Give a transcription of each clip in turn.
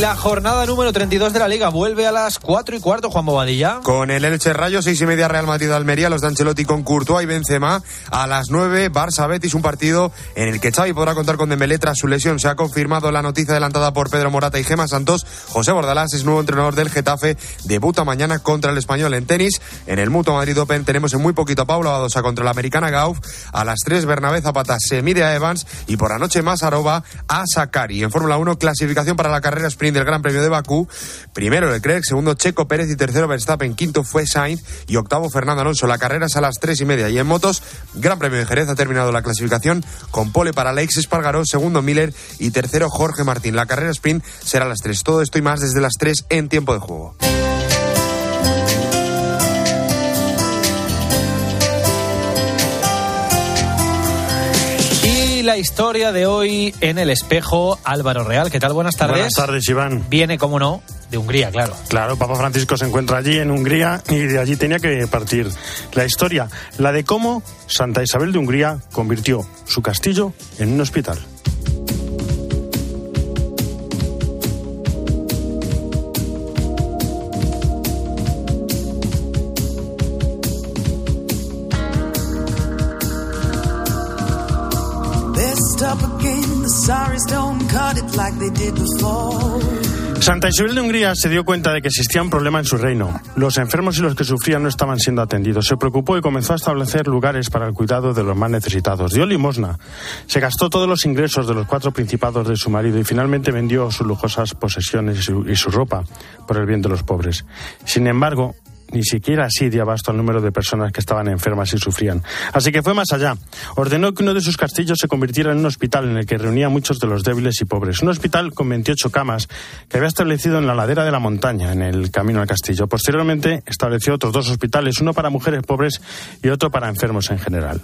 La jornada número 32 de la Liga vuelve a las 4 y cuarto, Juan Bobadilla. Con el Elche Rayo, 6 y media Real Madrid Almería, los de con Courtois y Benzema. A las 9, Barça Betis, un partido en el que Xavi podrá contar con Dembélé tras su lesión. Se ha confirmado la noticia adelantada por Pedro Morata y Gema Santos. José Bordalás es nuevo entrenador del Getafe. Debuta mañana contra el Español en tenis. En el Mutuo Madrid Open tenemos en muy poquito a Paula Badosa contra la americana Gauf. A las 3, Bernabé Zapata se mide a Evans. Y por anoche más arroba a Sakari. En Fórmula 1, clasificación para la carrera sprint del Gran Premio de Bakú Primero Leclerc, segundo Checo Pérez y tercero Verstappen. Quinto fue Sainz y octavo Fernando Alonso. La carrera es a las tres y media. Y en motos, Gran Premio de Jerez ha terminado la clasificación con pole para Alex Espargaró, segundo Miller y tercero Jorge Martín. La carrera sprint será a las tres. Todo esto y más desde las tres en tiempo de juego. La historia de hoy en el espejo, Álvaro Real. ¿Qué tal? Buenas tardes. Buenas tardes, Iván. Viene, como no, de Hungría, claro. Claro, Papa Francisco se encuentra allí en Hungría y de allí tenía que partir la historia, la de cómo Santa Isabel de Hungría convirtió su castillo en un hospital. Santa Isabel de Hungría se dio cuenta de que existía un problema en su reino. Los enfermos y los que sufrían no estaban siendo atendidos. Se preocupó y comenzó a establecer lugares para el cuidado de los más necesitados. Dio limosna. Se gastó todos los ingresos de los cuatro principados de su marido y finalmente vendió sus lujosas posesiones y su, y su ropa por el bien de los pobres. Sin embargo, ni siquiera así dio abasto al número de personas que estaban enfermas y sufrían. Así que fue más allá. Ordenó que uno de sus castillos se convirtiera en un hospital en el que reunía muchos de los débiles y pobres. Un hospital con 28 camas que había establecido en la ladera de la montaña, en el camino al castillo. Posteriormente estableció otros dos hospitales, uno para mujeres pobres y otro para enfermos en general.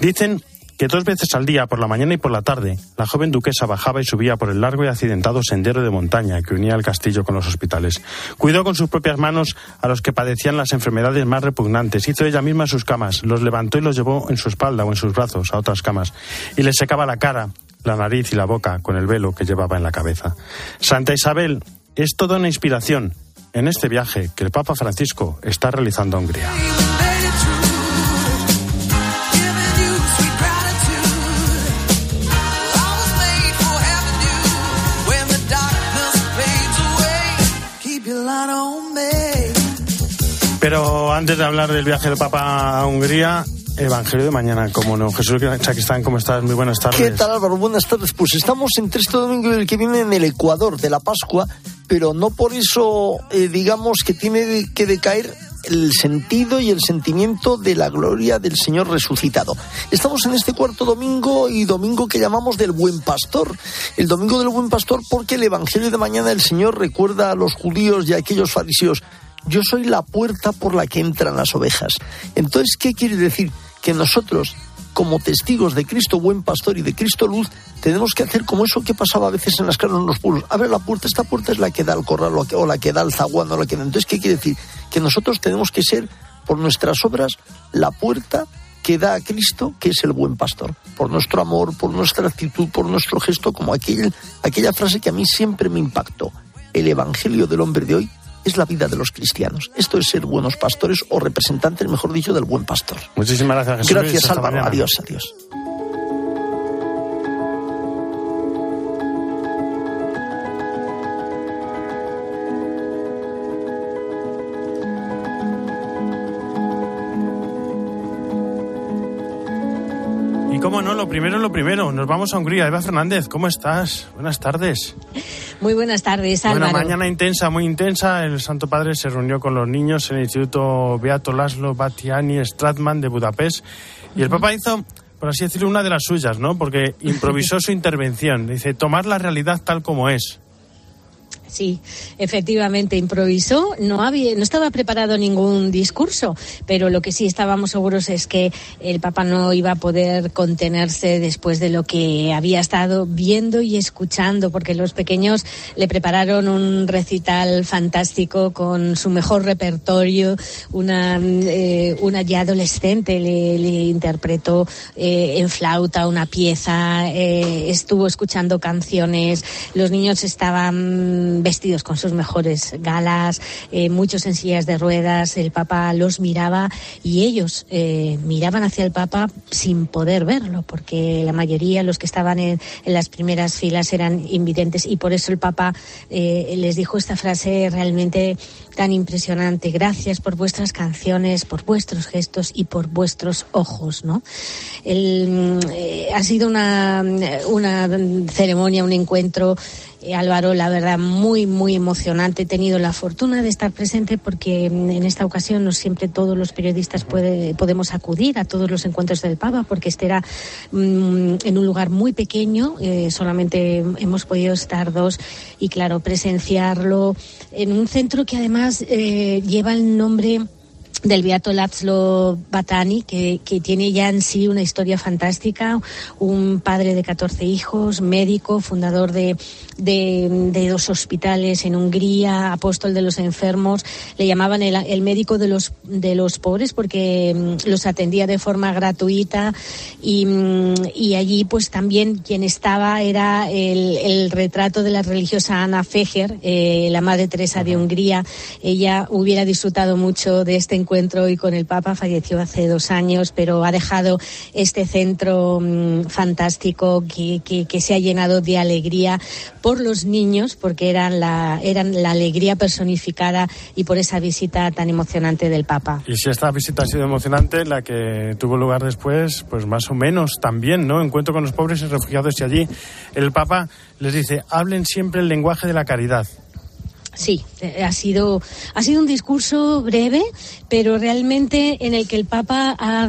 Dicen que dos veces al día, por la mañana y por la tarde, la joven duquesa bajaba y subía por el largo y accidentado sendero de montaña que unía el castillo con los hospitales. Cuidó con sus propias manos a los que padecían las enfermedades más repugnantes. Hizo ella misma sus camas, los levantó y los llevó en su espalda o en sus brazos a otras camas. Y les secaba la cara, la nariz y la boca con el velo que llevaba en la cabeza. Santa Isabel es toda una inspiración en este viaje que el Papa Francisco está realizando a Hungría. Pero antes de hablar del viaje del Papa a Hungría, Evangelio de mañana, como no. Jesús ¿cómo estás? Muy buenas tardes. ¿Qué tal Álvaro? Buenas tardes. Pues estamos entre este domingo y el que viene en el Ecuador de la Pascua, pero no por eso eh, digamos que tiene que decaer el sentido y el sentimiento de la gloria del Señor resucitado. Estamos en este cuarto domingo y domingo que llamamos del Buen Pastor. El domingo del Buen Pastor porque el Evangelio de mañana el Señor recuerda a los judíos y a aquellos fariseos yo soy la puerta por la que entran las ovejas. Entonces, ¿qué quiere decir? Que nosotros, como testigos de Cristo buen pastor y de Cristo luz, tenemos que hacer como eso que pasaba a veces en las casas en los pueblos. Abre la puerta, esta puerta es la que da al corral o la que da al zaguán la que. Entonces, ¿qué quiere decir? Que nosotros tenemos que ser, por nuestras obras, la puerta que da a Cristo, que es el buen pastor, por nuestro amor, por nuestra actitud, por nuestro gesto, como aquel, aquella frase que a mí siempre me impactó. El Evangelio del hombre de hoy es la vida de los cristianos. Esto es ser buenos pastores o representantes, mejor dicho, del buen pastor. Muchísimas gracias, Jesús. Gracias, Álvaro. Adiós, adiós. cómo no, lo primero es lo primero. Nos vamos a Hungría. Eva Fernández, ¿cómo estás? Buenas tardes. Muy buenas tardes, Álvaro. Bueno, mañana intensa, muy intensa. El Santo Padre se reunió con los niños en el Instituto Beato Laszlo Batiani Stratman de Budapest. Y el Papa hizo, por así decirlo, una de las suyas, ¿no? Porque improvisó su intervención. Dice, tomar la realidad tal como es. Sí, efectivamente improvisó. No había, no estaba preparado ningún discurso, pero lo que sí estábamos seguros es que el Papa no iba a poder contenerse después de lo que había estado viendo y escuchando, porque los pequeños le prepararon un recital fantástico con su mejor repertorio. Una, eh, una ya adolescente le, interpretó eh, en flauta una pieza, eh, estuvo escuchando canciones. Los niños estaban vestidos con sus mejores galas, eh, muchos en sillas de ruedas. El Papa los miraba y ellos eh, miraban hacia el Papa sin poder verlo, porque la mayoría, los que estaban en, las primeras filas, eran invidentes y por eso el Papa eh, les dijo esta frase realmente tan impresionante. Gracias por vuestras canciones, por vuestros gestos y por vuestros ojos, ¿no? El, eh, ha sido una, una ceremonia, un encuentro eh, Álvaro, la verdad, muy, muy emocionante. He tenido la fortuna de estar presente porque mm, en esta ocasión no siempre todos los periodistas puede, podemos acudir a todos los encuentros del Papa porque este era mm, en un lugar muy pequeño, eh, solamente hemos podido estar dos y, claro, presenciarlo en un centro que además eh, lleva el nombre del Beato László Batani, que, que, tiene ya en sí una historia fantástica, un padre de 14 hijos, médico, fundador de, de, de, dos hospitales en Hungría, apóstol de los enfermos, le llamaban el, el médico de los, de los pobres porque mm, los atendía de forma gratuita y, mm, y allí pues también quien estaba era el, el, retrato de la religiosa Ana Feger, eh, la Madre Teresa de Hungría. Ella hubiera disfrutado mucho de este encuentro y con el Papa falleció hace dos años, pero ha dejado este centro mmm, fantástico que, que, que, se ha llenado de alegría por los niños, porque eran la, eran la alegría personificada y por esa visita tan emocionante del Papa. Y si esta visita ha sido emocionante, la que tuvo lugar después, pues más o menos también, ¿no? Encuentro con los pobres y refugiados y allí el Papa les dice, hablen siempre el lenguaje de la caridad. Sí, eh, ha sido, ha sido un discurso breve, pero realmente en el que el Papa ha,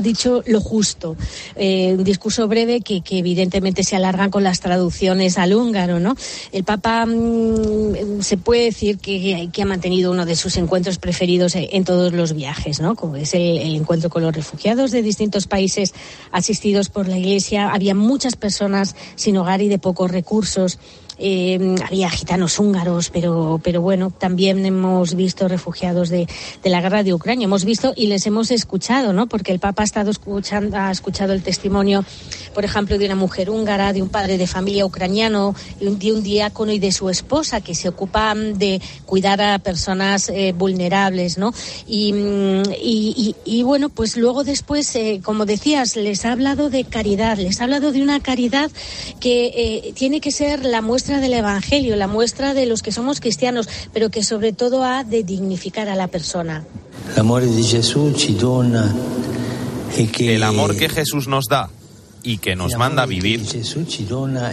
dicho lo justo. Eh, un discurso breve que, que, evidentemente se alarga con las traducciones al húngaro, ¿no? El Papa mmm, se puede decir que, ha mantenido uno de sus encuentros preferidos en todos los viajes, ¿no? Como es el, el encuentro con los refugiados de distintos países asistidos por la Iglesia. Había muchas personas sin hogar y de pocos recursos. Eh, había gitanos húngaros, pero, pero bueno, también hemos visto refugiados de, de, la guerra de Ucrania. Hemos visto y les hemos escuchado, ¿no? Porque el Papa ha estado escuchando, ha escuchado el testimonio, por ejemplo, de una mujer húngara, de un padre de familia ucraniano, de un, diácono y de su esposa que se ocupan de cuidar a personas eh, vulnerables, ¿no? Y, y, y, y, bueno, pues luego después, eh, como decías, les ha hablado de caridad, les ha hablado de una caridad que eh, tiene que ser la muestra muestra del Evangelio, la muestra de los que somos cristianos, pero que sobre todo ha de dignificar a la persona. El amor que Jesús nos da y que nos manda a vivir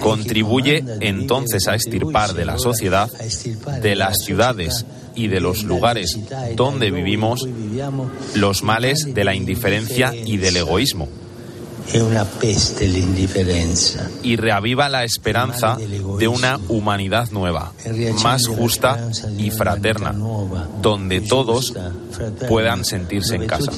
contribuye entonces a estirpar de la sociedad, de las ciudades y de los lugares donde vivimos los males de la indiferencia y del egoísmo. Y reaviva la esperanza de una humanidad nueva, más justa y fraterna, donde todos puedan sentirse en casa.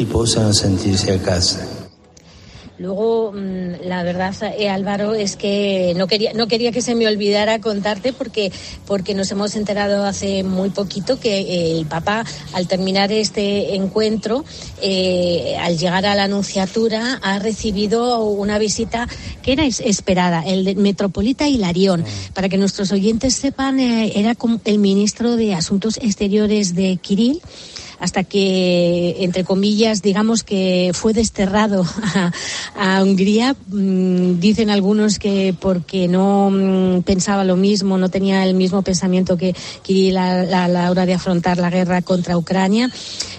Luego, mm, la verdad, eh, Álvaro, es que no quería, no quería que se me olvidara contarte porque, porque nos hemos enterado hace muy poquito que el Papa, al terminar este encuentro, eh, al llegar a la Anunciatura, ha recibido una visita que era esperada, el Metropolita Hilarión. Mm. Para que nuestros oyentes sepan, eh, era el ministro de Asuntos Exteriores de Kirill hasta que, entre comillas, digamos que fue desterrado a, Hungría. Mm, dicen algunos que porque no mm, pensaba lo mismo, no tenía el mismo pensamiento que Kirill a, la hora de afrontar la guerra contra Ucrania.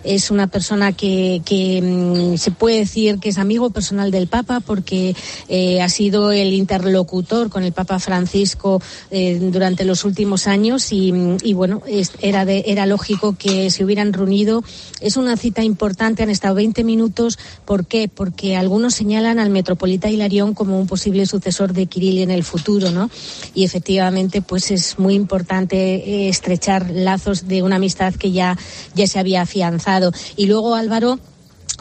Es una persona que, que mm, se puede decir que es amigo personal del Papa porque eh, ha sido el interlocutor con el Papa Francisco eh, durante los últimos años y, bueno, era, de, era lógico que se hubieran reunido es una cita importante, han estado 20 minutos. ¿Por qué? Porque algunos señalan al metropolita Hilarión como un posible sucesor de Kirill en el futuro, ¿no? Y efectivamente, pues es muy importante eh, estrechar lazos de una amistad que ya, ya se había afianzado. Y luego, Álvaro,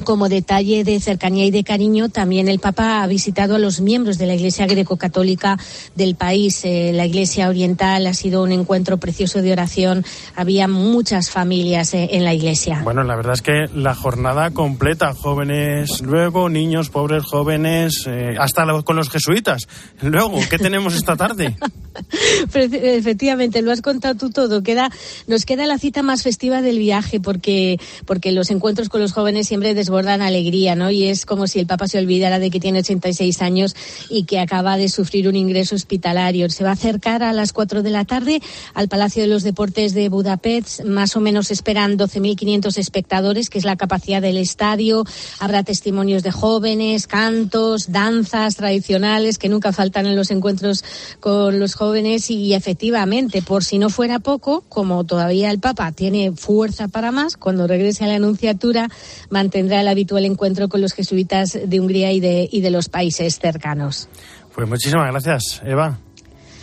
como detalle de cercanía y de cariño, también el Papa ha visitado a los miembros de la Iglesia greco-católica del país. Eh, la Iglesia Oriental ha sido un encuentro precioso de oración. Había muchas familias eh, en la Iglesia. Bueno, la verdad es que la jornada completa, jóvenes, luego niños, pobres jóvenes, eh, hasta con los jesuitas. Luego, ¿qué tenemos esta tarde? Efectivamente, lo has contado tú todo. Queda, nos queda la cita más festiva del viaje porque, porque los encuentros con los jóvenes siempre desbordan alegría, ¿no? Y es como si el Papa se olvidara de que tiene 86 años y que acaba de sufrir un ingreso hospitalario. Se va a acercar a las 4 de la tarde al Palacio de los Deportes de Budapest. Más o menos esperan 12.500 espectadores, que es la capacidad del estadio. Habrá testimonios de jóvenes, cantos, danzas tradicionales que nunca faltan en los encuentros con los jóvenes y efectivamente, por si no fuera poco, como todavía el Papa tiene fuerza para más, cuando regrese a la Anunciatura mantendrá el habitual encuentro con los jesuitas de Hungría y de, y de los países cercanos. Pues muchísimas gracias, Eva.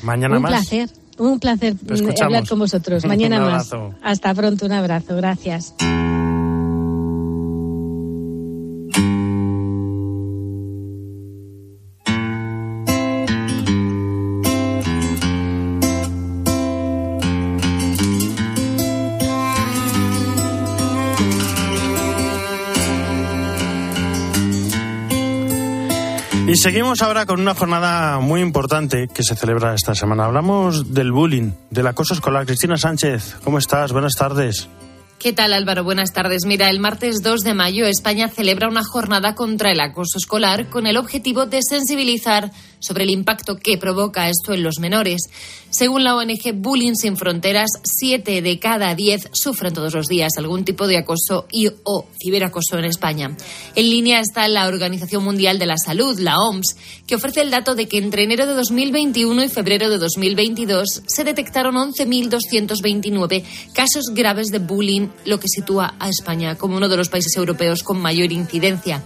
Mañana un más. Un placer, un placer hablar con vosotros. Mañana más. Hasta pronto, un abrazo. Gracias. Y seguimos ahora con una jornada muy importante que se celebra esta semana. Hablamos del bullying, del acoso escolar. Cristina Sánchez, ¿cómo estás? Buenas tardes. ¿Qué tal Álvaro? Buenas tardes. Mira, el martes 2 de mayo España celebra una jornada contra el acoso escolar con el objetivo de sensibilizar sobre el impacto que provoca esto en los menores. Según la ONG Bullying Sin Fronteras, siete de cada diez sufren todos los días algún tipo de acoso y o ciberacoso en España. En línea está la Organización Mundial de la Salud, la OMS, que ofrece el dato de que entre enero de 2021 y febrero de 2022 se detectaron 11.229 casos graves de bullying, lo que sitúa a España como uno de los países europeos con mayor incidencia.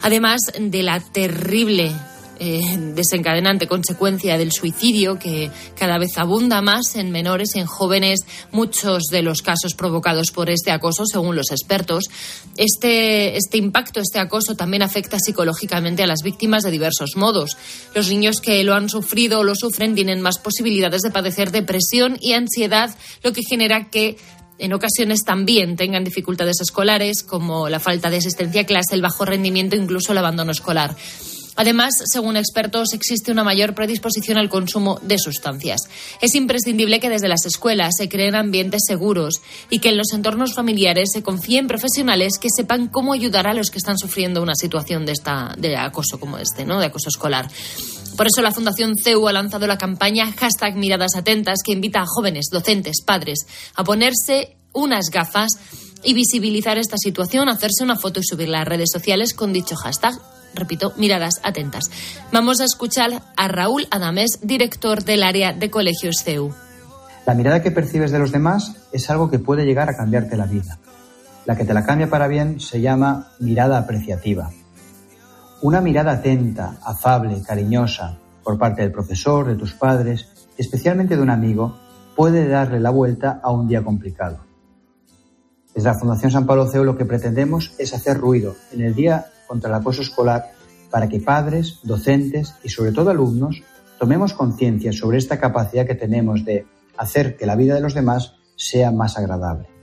Además de la terrible eh, desencadenante consecuencia del suicidio que cada vez abunda más en menores, en jóvenes, muchos de los casos provocados por este acoso, según los expertos. Este, este impacto, este acoso también afecta psicológicamente a las víctimas de diversos modos. Los niños que lo han sufrido o lo sufren tienen más posibilidades de padecer depresión y ansiedad, lo que genera que en ocasiones también tengan dificultades escolares como la falta de asistencia a clase, el bajo rendimiento, incluso el abandono escolar. Además, según expertos, existe una mayor predisposición al consumo de sustancias. Es imprescindible que desde las escuelas se creen ambientes seguros y que en los entornos familiares se confíen profesionales que sepan cómo ayudar a los que están sufriendo una situación de, esta, de acoso como este, ¿no? de acoso escolar. Por eso la Fundación CEU ha lanzado la campaña hashtag Miradas Atentas que invita a jóvenes, docentes, padres a ponerse unas gafas y visibilizar esta situación, hacerse una foto y subirla a redes sociales con dicho hashtag repito, miradas atentas. Vamos a escuchar a Raúl Adames, director del área de colegios CEU. La mirada que percibes de los demás es algo que puede llegar a cambiarte la vida. La que te la cambia para bien se llama mirada apreciativa. Una mirada atenta, afable, cariñosa por parte del profesor, de tus padres, especialmente de un amigo, puede darle la vuelta a un día complicado. Desde la Fundación San Pablo CEU lo que pretendemos es hacer ruido en el día contra el acoso escolar para que padres, docentes y sobre todo alumnos tomemos conciencia sobre esta capacidad que tenemos de hacer que la vida de los demás sea más agradable.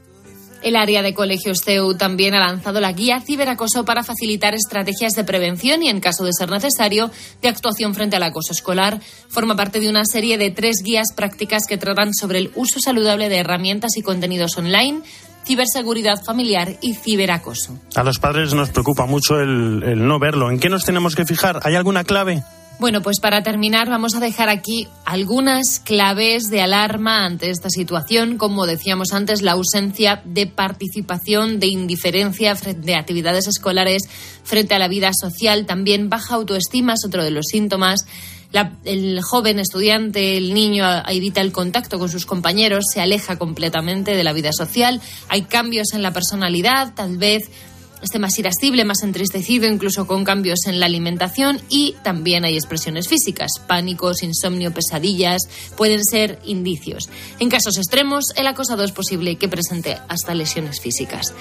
El área de colegios CEU también ha lanzado la guía ciberacoso para facilitar estrategias de prevención y, en caso de ser necesario, de actuación frente al acoso escolar. Forma parte de una serie de tres guías prácticas que tratan sobre el uso saludable de herramientas y contenidos online, ciberseguridad familiar y ciberacoso. A los padres nos preocupa mucho el, no verlo. ¿En qué nos tenemos que fijar? ¿Hay alguna clave? Bueno, pues para terminar vamos a dejar aquí algunas claves de alarma ante esta situación. Como decíamos antes, la ausencia de participación, de indiferencia de actividades escolares frente a la vida social, también baja autoestima es otro de los síntomas el joven estudiante, el niño evita el contacto con sus compañeros, se aleja completamente de la vida social, hay cambios en la personalidad, tal vez esté más irascible, más entristecido, incluso con cambios en la alimentación y también hay expresiones físicas, pánicos, insomnio, pesadillas, pueden ser indicios. En casos extremos, el acosado es posible que presente hasta lesiones físicas.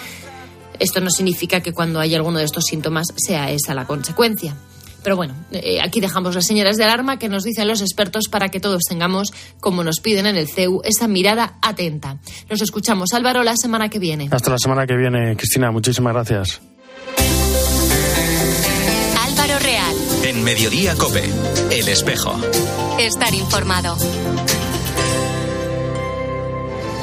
Esto no significa que cuando hay alguno de estos síntomas sea esa la consecuencia. Pero bueno, eh, aquí dejamos las señales de alarma que nos dicen los expertos para que todos tengamos, como nos piden en el CEU, esa mirada atenta. Nos escuchamos, Álvaro, la semana que viene. Hasta la semana que viene, Cristina. Muchísimas gracias. Álvaro Real. En Mediodía Cope, El Espejo. Estar informado.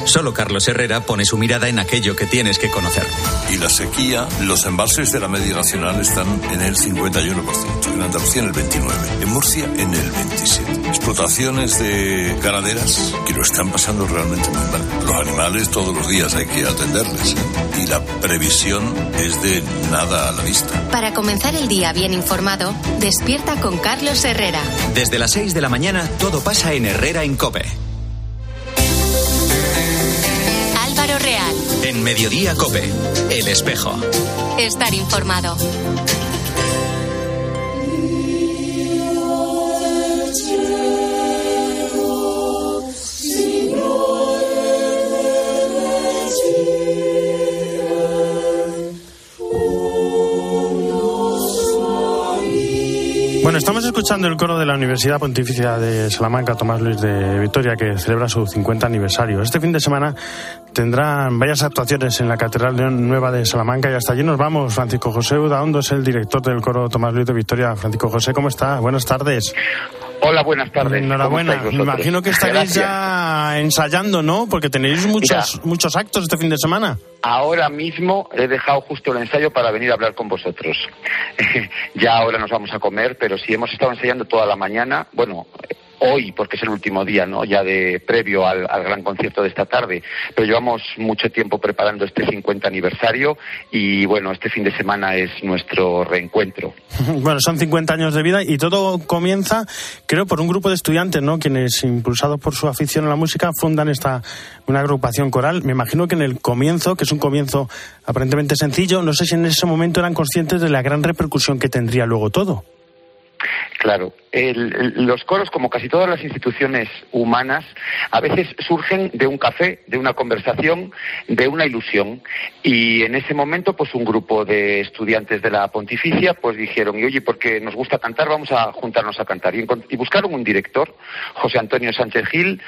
Solo Carlos Herrera pone su mirada en aquello que tienes que conocer. Y la sequía, los embalses de la media nacional están en el 51%, en Andalucía en el 29%, en Murcia en el 27%. Explotaciones de ganaderas que lo están pasando realmente muy mal. Los animales todos los días hay que atenderles ¿eh? y la previsión es de nada a la vista. Para comenzar el día bien informado, despierta con Carlos Herrera. Desde las 6 de la mañana todo pasa en Herrera en Cope. En Mediodía Cope, El Espejo. Estar informado. Bueno, estamos escuchando el coro de la Universidad Pontificia de Salamanca, Tomás Luis de Vitoria, que celebra su 50 aniversario. Este fin de semana tendrán varias actuaciones en la Catedral Nueva de Salamanca y hasta allí nos vamos. Francisco José Udaondo es el director del coro Tomás Luis de Victoria. Francisco José, ¿cómo está? Buenas tardes. Hola, buenas tardes. Enhorabuena. Me imagino que estaréis ya ensayando, ¿no? Porque tenéis muchos, muchos actos este fin de semana. Ahora mismo he dejado justo el ensayo para venir a hablar con vosotros. ya ahora nos vamos a comer, pero sí hemos estado ensayando toda la mañana. Bueno, hoy, porque es el último día, ¿no? Ya de previo al, gran concierto de esta tarde. Pero llevamos mucho tiempo preparando este 50 aniversario y bueno, este fin de semana es nuestro reencuentro. Bueno, son 50 años de vida y todo comienza, creo, por un grupo de estudiantes, ¿no? Quienes, impulsados por su afición a la música, fundan esta una agrupación coral. Me imagino que en el comienzo, que es un comienzo aparentemente sencillo, no sé si en ese momento eran conscientes de la gran repercusión que tendría luego todo. Claro, los coros, como casi todas las instituciones humanas, a veces surgen de un café, de una conversación, de una ilusión. Y en ese momento, pues un grupo de estudiantes de la Pontificia, pues dijeron, y oye, porque nos gusta cantar, vamos a juntarnos a cantar. Y, buscaron un director, José Antonio Sánchez Gil,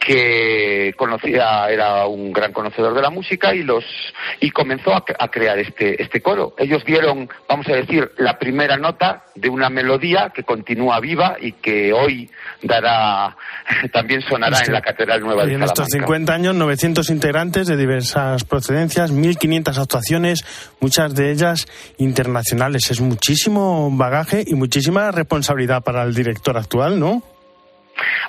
que conocía, era un gran conocedor de la música y los y comenzó a, a crear este, este coro. Ellos dieron, vamos a decir, la primera nota de una melodía que continúa viva y que hoy dará, también sonará en la Catedral Nueva de y en estos 50 años, 900 integrantes de diversas procedencias, 1.500 actuaciones, muchas de ellas internacionales. Es muchísimo bagaje y muchísima responsabilidad para el director actual, ¿no?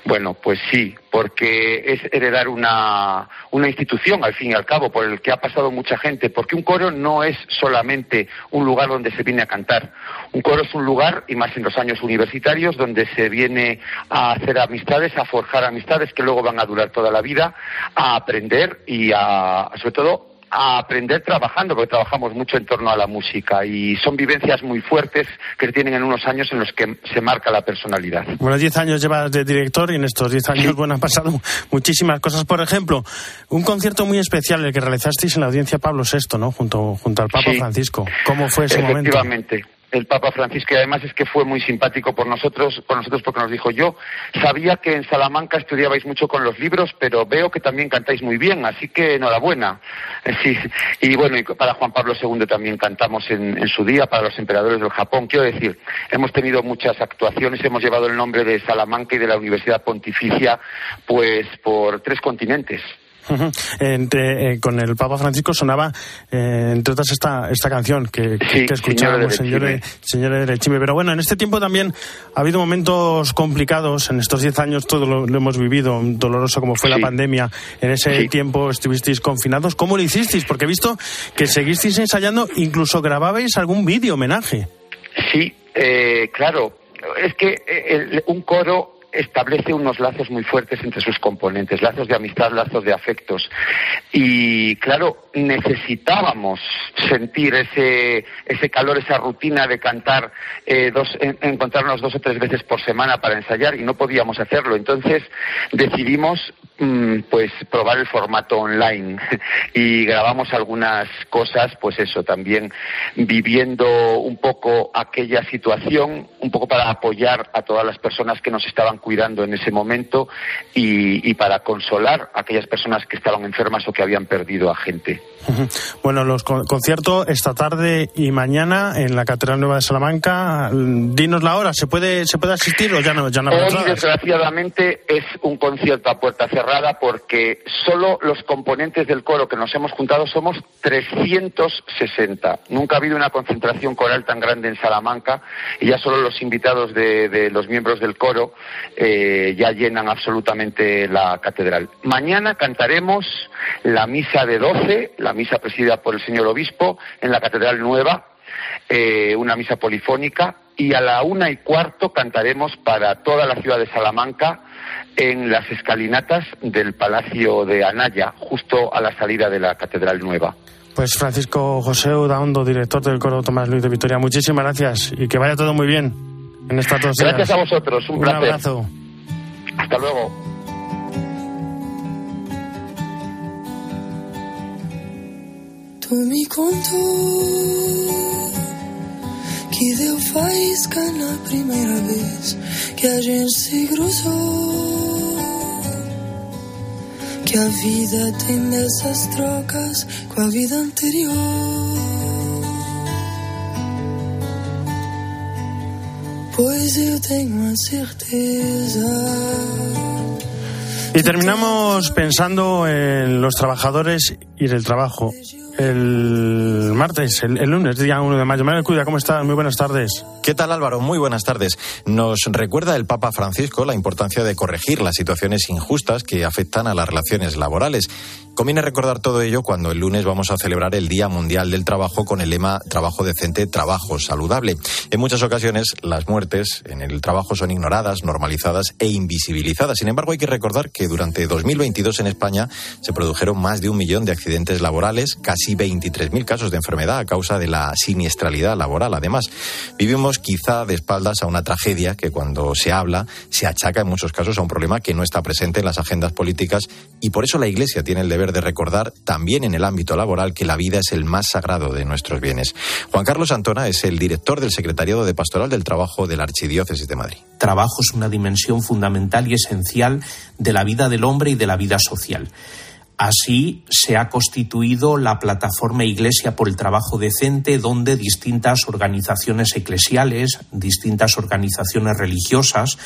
Bueno, pues sí, porque es heredar una, una, institución, al fin y al cabo, por el que ha pasado mucha gente, porque un coro no es solamente un lugar donde se viene a cantar. Un coro es un lugar, y más en los años universitarios, donde se viene a hacer amistades, a forjar amistades que luego van a durar toda la vida, a aprender y a, sobre todo, a aprender trabajando, porque trabajamos mucho en torno a la música y son vivencias muy fuertes que tienen en unos años en los que se marca la personalidad. Bueno, 10 años llevas de director y en estos 10 años, bueno, han pasado muchísimas cosas. Por ejemplo, un concierto muy especial, el que realizasteis en la audiencia Pablo VI, ¿no? Junto, junto al Papa Francisco. ¿Cómo fue ese momento? Efectivamente el Papa Francisco y además es que fue muy simpático por nosotros, por nosotros porque nos dijo yo sabía que en Salamanca estudiabais mucho con los libros, pero veo que también cantáis muy bien, así que enhorabuena. Sí, y bueno, para Juan Pablo II también cantamos en, en su día, para los emperadores del Japón. Quiero decir, hemos tenido muchas actuaciones, hemos llevado el nombre de Salamanca y de la Universidad Pontificia, pues por tres continentes. Entre, eh, con el Papa Francisco sonaba, eh, entre otras, esta, esta canción que, que, escuchábamos, señores, señores de Chime. Pero bueno, en este tiempo también ha habido momentos complicados. En estos diez años todo lo, hemos vivido, doloroso como fue la pandemia. En ese tiempo estuvisteis confinados. ¿Cómo lo hicisteis? Porque he visto que seguisteis ensayando, incluso grababais algún vídeo homenaje. Sí, eh, claro. Es que un coro establece unos lazos muy fuertes entre sus componentes, lazos de amistad, lazos de afectos. Y claro, necesitábamos sentir ese, ese calor, esa rutina de cantar, eh, dos, encontrarnos dos o tres veces por semana para ensayar y no podíamos hacerlo. Entonces decidimos pues probar el formato online y grabamos algunas cosas, pues eso, también viviendo un poco aquella situación, un poco para apoyar a todas las personas que nos estaban cuidando en ese momento y, y para consolar a aquellas personas que estaban enfermas o que habían perdido a gente. Bueno, los conciertos esta tarde y mañana en la Catedral Nueva de Salamanca. Dinos la hora, ¿se puede, se puede asistir o ya no? Ya no Hoy, desgraciadamente, es un concierto a puerta cerrada porque solo los componentes del coro que nos hemos juntado somos 360. Nunca ha habido una concentración coral tan grande en Salamanca y ya solo los invitados de, los miembros del coro eh, ya llenan absolutamente la catedral. Mañana cantaremos la misa de 12, la misa presidida por el señor obispo en la Catedral Nueva, eh, una misa polifónica, y a la una y cuarto cantaremos para toda la ciudad de Salamanca en las escalinatas del Palacio de Anaya, justo a la salida de la Catedral Nueva. Pues Francisco José Udaondo, director del coro Tomás Luis de Vitoria, muchísimas gracias y que vaya todo muy bien en estas dos Gracias a vosotros, un, un placer. abrazo. Hasta luego. Tu me contou que deu faísca na primeira vez que a gente se cruzou. Que a vida tem dessas trocas com a vida anterior. Pois eu tenho a certeza. Y terminamos pensando en los trabajadores y en el trabajo. El martes, el, lunes, día 1 de mayo. Manuel Cuida, ¿cómo estás? Muy buenas tardes. ¿Qué tal Álvaro? Muy buenas tardes. Nos recuerda el Papa Francisco la importancia de corregir las situaciones injustas que afectan a las relaciones laborales. Conviene recordar todo ello cuando el lunes vamos a celebrar el Día Mundial del Trabajo con el lema Trabajo decente, trabajo saludable. En muchas ocasiones las muertes en el trabajo son ignoradas, normalizadas e invisibilizadas. Sin embargo, hay que recordar que durante 2022 en España se produjeron más de un millón de accidentes laborales, casi 23.000 casos de enfermedad a causa de la siniestralidad laboral. Además, vivimos quizá de espaldas a una tragedia que cuando se habla se achaca en muchos casos a un problema que no está presente en las agendas políticas y por eso la Iglesia tiene el deber de recordar también en el ámbito laboral que la vida es el más sagrado de nuestros bienes. Juan Carlos Antona es el director del Secretariado de Pastoral del Trabajo de la Archidiócesis de Madrid. Trabajo es una dimensión fundamental y esencial de la vida del hombre y de la vida social. Así se ha constituido la plataforma Iglesia por el Trabajo Decente, donde distintas organizaciones eclesiales, distintas organizaciones religiosas,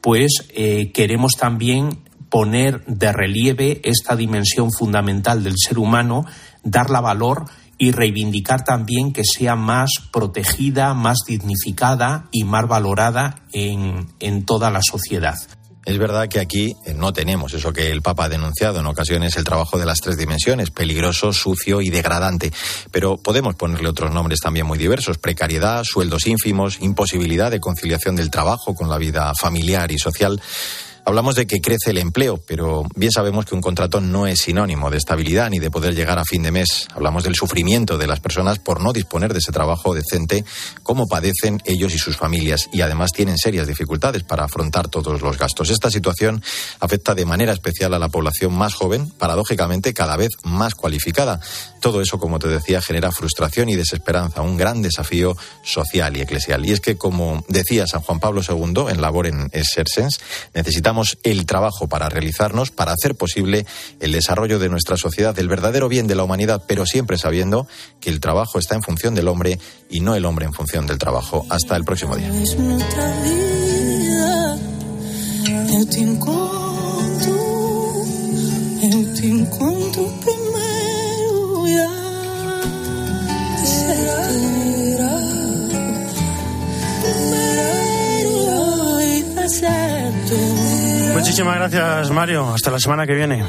pues eh, queremos también poner de relieve esta dimensión fundamental del ser humano, darla valor y reivindicar también que sea más protegida, más dignificada y más valorada en, en toda la sociedad. Es verdad que aquí eh, no tenemos eso que el Papa ha denunciado en ocasiones, el trabajo de las tres dimensiones, peligroso, sucio y degradante. Pero podemos ponerle otros nombres también muy diversos, precariedad, sueldos ínfimos, imposibilidad de conciliación del trabajo con la vida familiar y social. Hablamos de que crece el empleo, pero bien sabemos que un contrato no es sinónimo de estabilidad ni de poder llegar a fin de mes. Hablamos del sufrimiento de las personas por no disponer de ese trabajo decente, cómo padecen ellos y sus familias, y además tienen serias dificultades para afrontar todos los gastos. Esta situación afecta de manera especial a la población más joven, paradójicamente cada vez más cualificada. Todo eso, como te decía, genera frustración y desesperanza, un gran desafío social y eclesial. Y es que, como decía San Juan Pablo II en Labor en Exercens, necesitamos el trabajo para realizarnos, para hacer posible el desarrollo de nuestra sociedad, el verdadero bien de la humanidad, pero siempre sabiendo que el trabajo está en función del hombre y no el hombre en función del trabajo. Hasta el próximo día. Muchísimas gracias, Mario. Hasta la semana que viene.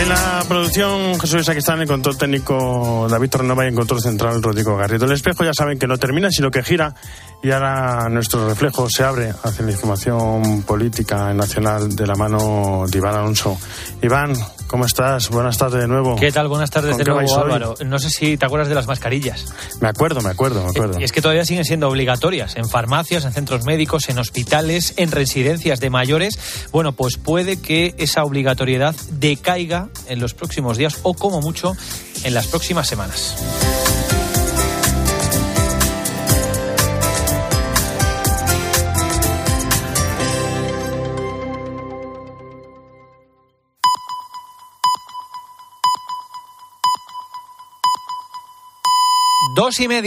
En la producción, Jesús Saquistán, en control técnico David Torrenova y en control central Rodrigo Garrido. El espejo ya saben que no termina, sino que gira y ahora nuestro reflejo se abre hacia la información política nacional de la mano de Iván Alonso. Iván, ¿Cómo estás? Buenas tardes de nuevo. ¿Qué tal? Buenas tardes ¿Con de nuevo, hoy? Álvaro. No sé si te acuerdas de las mascarillas. Me acuerdo, me acuerdo, me acuerdo. Es que todavía siguen siendo obligatorias en farmacias, en centros médicos, en hospitales, en residencias de mayores. Bueno, pues puede que esa obligatoriedad decaiga en los próximos días o como mucho en las próximas semanas. Dos y media.